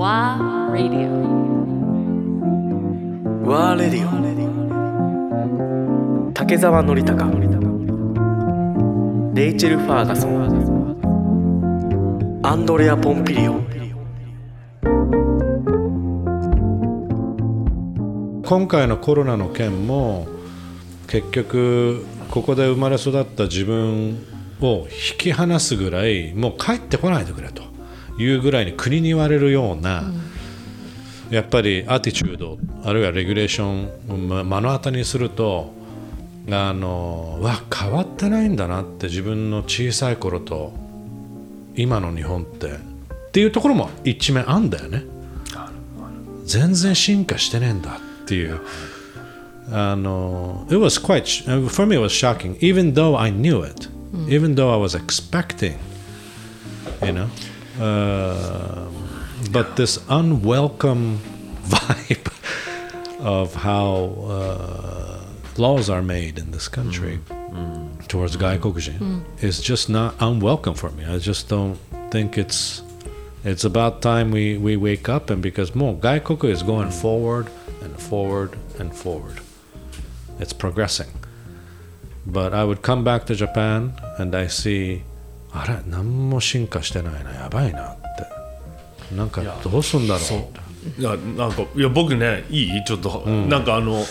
WA Radio. ワーレディオ竹澤典孝レイチェル・ファーガソン。アンドレア・ポンピリオ今回のコロナの件も結局ここで生まれ育った自分を引き離すぐらいもう帰ってこないでくれというぐらいに国に言われるような、やっぱりアティチュードあるいはレギュレーションを目の当たりにするとあのわ変わってないんだなって自分の小さい頃と今の日本ってっていうところも一面あんだよね。全然進化してねえんだっていう。あの it was quite for me it was shocking even though I knew it even though I was expecting you know? Um, but this unwelcome vibe of how uh, laws are made in this country mm. mm. Towards Guy Kokujin mm. is just not unwelcome for me. I just don't think it's. It's about time we, we wake up and because more Guy Koku is going forward and forward and forward. It's progressing. But I would come back to Japan and I see あれ何も進化してないなやばいなって。なんかどうすんだろう。いやなんかいや僕ねいい？ちょっと、なんかあの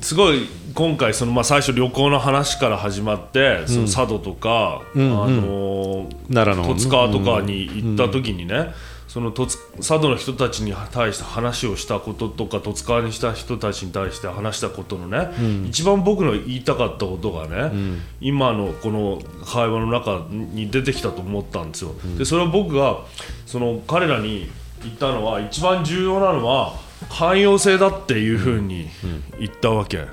すごい今回その、まあ、最初旅行の話から始まって、その佐渡とか、あの奈良の十津川とかに行った時にね、その佐渡の人たちに対して話をしたこととか十津川にした人たちに対して話したことのね、一番僕の言いたかったことがね、今のこの会話の中に出てきたと思ったんですよ。でそれは僕がその彼らに言ったのは一番重要なのは寛容性だっていうふうに言ったわけ?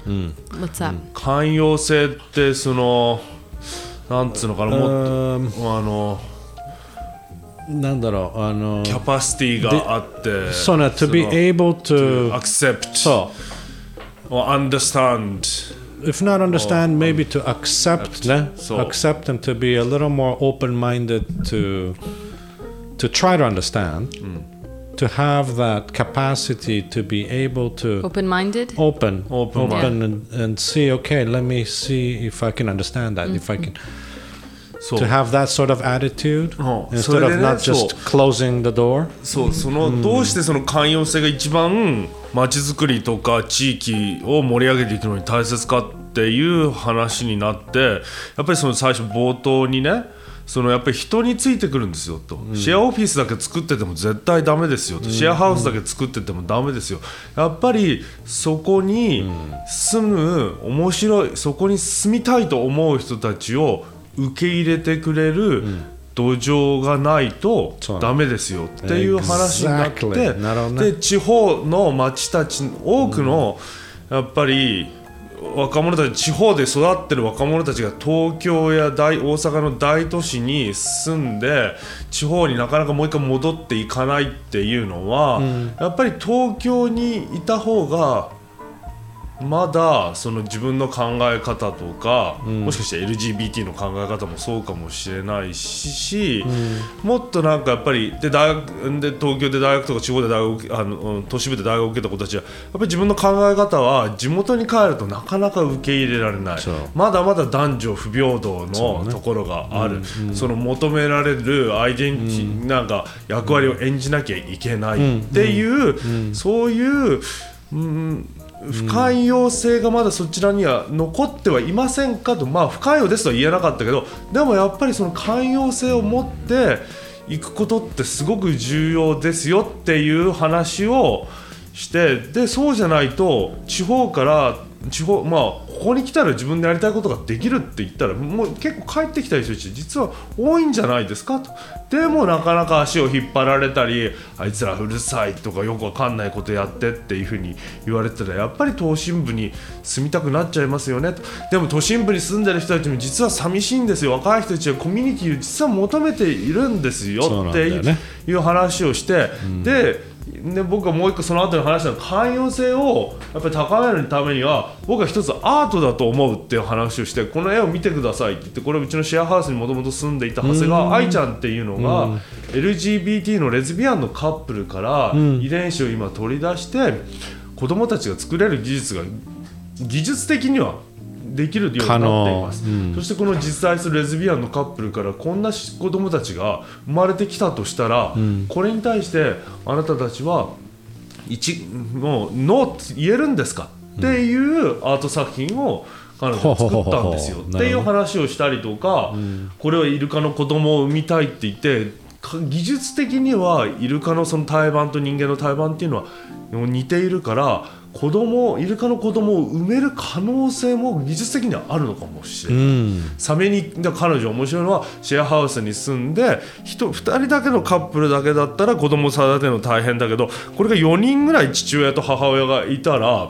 寛容性ってそのなんつうのかなもっとあのなんだろうあのキャパシティがあってそうね to be その able to accept そ or understand う if not understand maybe to accept ねそう accept and to be a little more open-minded to to try to understand to have that capacity to be able to Open minded? open Open open and, and see okay let me see if I can understand that if I can そう to have that sort of attitude うん。instead of not just closing the door. そうそのどうしてその寛容性が一番街づくりとか地域を盛り上げていくのに大切かっていう話になってやっぱりその最初冒頭にねそのやっぱり人についてくるんですよと、シェアオフィスだけ作ってても絶対ダメですよと、シェアハウスだけ作っててもダメですよ。やっぱりそこに住む面白いそこに住みたいと思う人たちを受け入れてくれる土壌がないとダメですよ。っていう話になって、で地方の町たち多くのやっぱり若者たち地方で育ってる若者たちが東京や大大阪の大都市に住んで地方になかなかもう一回戻っていかないっていうのは、やっぱり東京にいた方がまだその自分の考え方とか、もしかして LGBT の考え方もそうかもしれないし、もっとなんかやっぱりで大学で東京で大学とか地方で大学あのうん都市部で大学を受けた子たちはやっぱり自分の考え方は地元に帰るとなかなか受け入れられない。そう。まだまだ男女不平等のところがある。そ,、の求められるアイデンティ、なんか役割を演じなきゃいけないっていう、そういう、うん不寛容性がまだそちらには残ってはいませんかと、まあ、不寛容ですとは言えなかったけどでもやっぱりその寛容性を持っていくことってすごく重要ですよっていう話をしてでそうじゃないと地方から地方まあここに来たら自分でやりたいことができるって言ったらもう結構帰ってきた人たち実は多いんじゃないですかと。でもなかなか足を引っ張られたりあいつらうるさいとかよくわかんないことやってっていうふうに言われてたらやっぱり都心部に住みたくなっちゃいますよねと。でも都心部に住んでる人たちも実は寂しいんですよ。若い人たちはコミュニティを実は求めているんですよっていう話をして、でで僕がもう一個その後に話したのは寛容性をやっぱり高めるためには僕は一つアートだと思うっていう話をしてこの絵を見てくださいって言ってこれうちのシェアハウスにもともと住んでいた長谷川愛ちゃんっていうのが LGBT のレズビアンのカップルから遺伝子を今取り出して子供たちが作れる技術が技術的にはできるようになっています、うん。そしてこの実在するレズビアンのカップルからこんな子供たちが生まれてきたとしたら、これに対してあなたたちは一もうノーって言えるんですか？っていうアート作品を彼女が作ったんですよ。っていう話をしたりとか、これはイルカの子供を産みたいって言ってか技術的にはイルカのその胎盤と人間の胎盤っていうのは似ているから子供イルカの子供を産める可能性も技術的にはあるのかもしれない。うんサメに彼女面白いのはシェアハウスに住んで人2人だけのカップルだけだったら子供を育てるの大変だけどこれが4人ぐらい父親と母親がいたら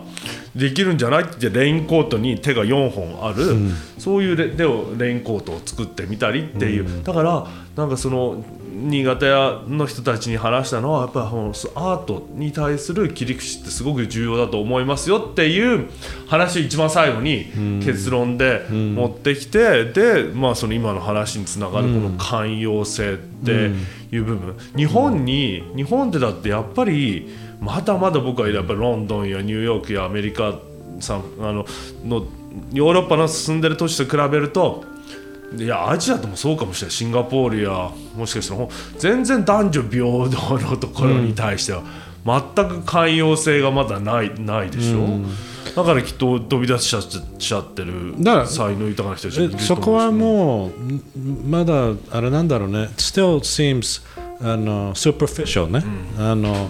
できるんじゃない？ってレインコートに手が4本ある、そういうレレインコートを作ってみたりっていう、だからなんかその新潟屋の人たちに話したのはやっぱりアートに対する切り口ってすごく重要だと思いますよっていう話を一番最後に結論で持ってきて、で、まあ、その今の話につながるこの寛容性っていう部分、日本に日本ってだってやっぱりまだまだ僕はやっぱりロンドンやニューヨークやアメリカさんあののヨーロッパの進んでる都市と比べるといやアジアともそうかもしれない。シンガポールやもしかしたら全然男女平等のところに対しては、全く寛容性がまだないないでしょ？う、だからきっと飛び出しちゃっちゃってる才能豊かな人たちがいると思うしそこはもうまだあれなんだろうね still seems あの superficial ね、あの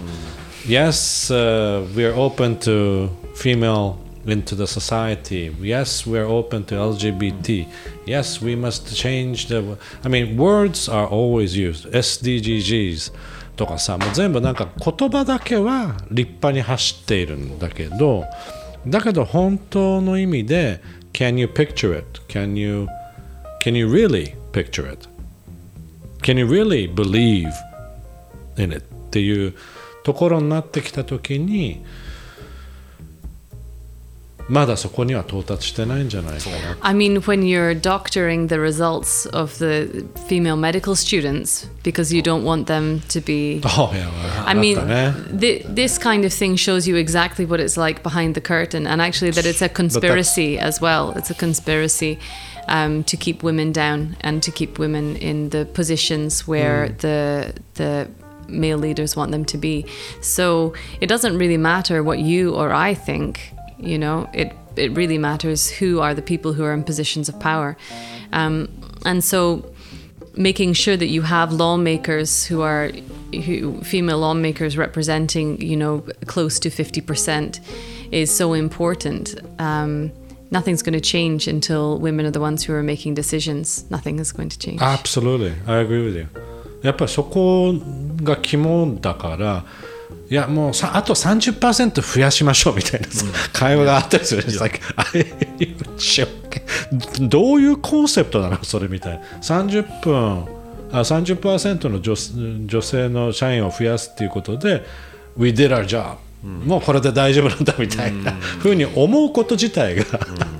yes、uh, we're open to female into the society yes we're open to LGBT yes we must change the I mean words are always used SDGs とかさもう全部なんか言葉だけは立派に走っているんだけどだけど本当の意味で Can you picture it? Can you Can you really picture it? Can you really believe in it? っていうところになってきた時にまだそこには到達してないんじゃないかな I mean, when you're doctoring the results of the female medical students because you don't want them to be. あいや I mean, あったね thi- this kind of thing shows you exactly what it's like behind the curtain, and actually that it's a conspiracy as well. It's a conspiracy um, to keep women down and to keep women in the positions where the the male leaders want them to be. So it doesn't really matter what you or I think. You know, it it really matters who are the people who are in positions of power, um, and so making sure that you have lawmakers who are who, female lawmakers representing you know close to 50% is so important um, nothing's going to change until women are the ones who are making decisions nothing is going to change Absolutely. I agree with you. やっぱりそこが肝だから、 いやもうさあと30%増やしましょうみたいなさ、会話があったりする。It's like, I- どういうコンセプトなの？それみたいな。30分、あ30%の女女性の社員を増やすっていうことで、We did our job、もうこれで大丈夫なんだみたいなふうに思うこと自体が、なん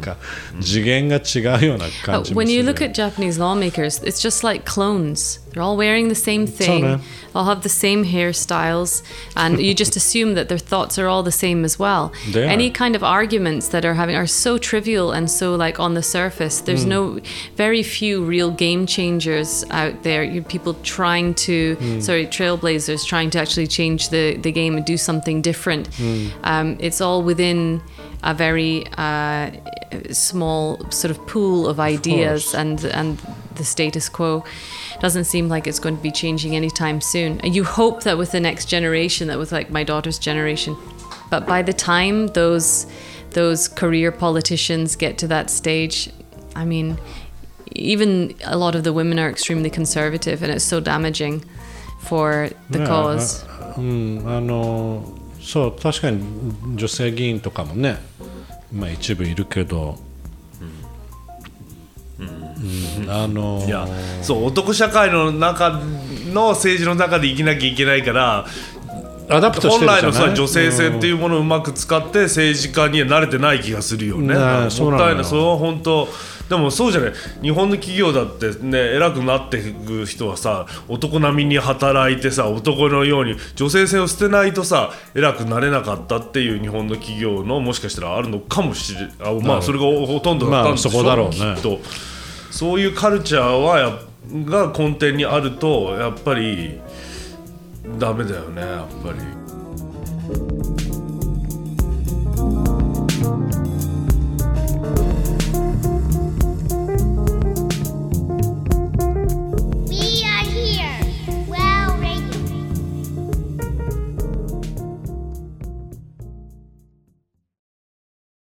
か次元が違うような感 But じも when する you look at Japanese lawmakers, it's just like clones. They're all wearing the same thing, no. all have the same hairstyles, and you just assume that their thoughts are all the same as well. They are. Any kind of arguments that are having are so trivial and so like on the surface. There's no very few real game changers out there. You people trying to sorry trailblazers trying to actually change the the game and do something different. Um, it's all within a very uh, small sort of pool of ideas, of and and the status quo doesn't seem like it's going to be changing anytime soon. You hope that with the next generation, that with like my daughter's generation, but by the time those those career politicians get to that stage, I mean, even a lot of the women are extremely conservative, and it's so damaging for the yeah, cause. Uh, um, I know そう確かに女性議員とかもね、まあ、一部いるけど、うん。あのいやそう男社会の中の政治の中で生きなきゃいけないから adapt 本来のさ女性性っていうものをうまく使って政治家には慣れてない気がするよね。ねそうなのよもったいない。それは本当でもそうじゃない？日本の企業だってね偉くなっていく人はさ男並みに働いてさ男のように女性性を捨てないとさ偉くなれなかったっていう日本の企業のもしかしたらあるのかもしれあまあそれがほとんどだったんでしょ、まあそこだろうね。きっと。そういうカルチャーはやが根底にあるとやっぱりダメだよねやっぱり。